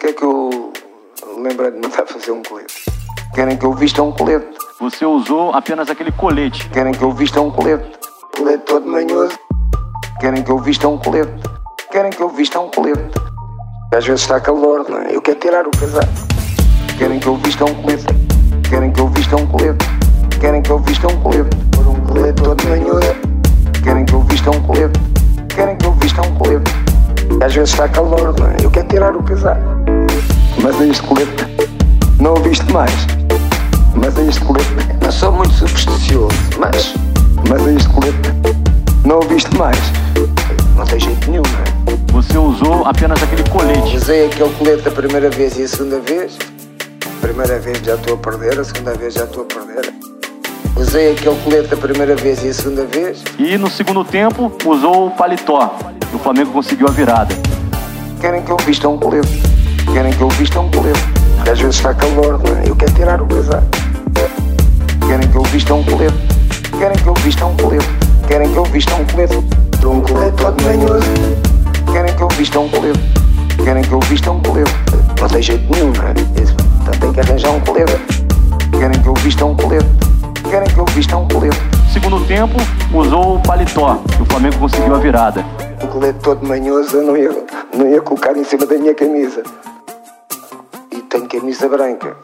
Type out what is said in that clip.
porque é que eu lembrei de mandar fazer um colete? Querem que eu vista um colete? Você usou apenas aquele colete. Querem que eu vista um colete? Colete todo manhoso. Querem que eu vista um colete? Querem que eu vista um colete? Às vezes está calor, não é? Eu quero tirar o casaco. Querem que eu vista um colete? Querem que eu vista um colete? Querem que eu vista um colete? Por um colete todo manhoso. Às vezes está calor, não é? Eu quero tirar o casaco. Mas é este colete não o viste mais. Mas é este colete não sou muito supersticioso, mas. Mas é este colete não o viste mais. Não tem jeito nenhum, não é? Você usou apenas aquele colete. Usei aquele colete a primeira vez e a segunda vez. A primeira vez já estou a perder, a segunda vez já estou a perder. Usei aquele colete a primeira vez e a segunda vez. E no segundo tempo usou o paletó. E o Flamengo conseguiu a virada. Querem que eu vista um colete. Querem que eu vista um colete. Às vezes está calor, é? Eu quero tirar o casaco. Querem que eu vista um colete. Querem que eu vista um colete. Querem que eu vista um colete. Dou um colete todo manhoso. Querem que eu vista um colete. Querem que eu vista um colete. Não tem jeito nenhum, não é? Então tem que arranjar um colete. Querem que eu vista um colete. Querem que eu vista um colete. Segundo tempo, usou o paletó. E o Flamengo conseguiu a virada. O colete todo manhoso eu não ia, não ia colocar em cima da minha camisa. E tenho camisa branca.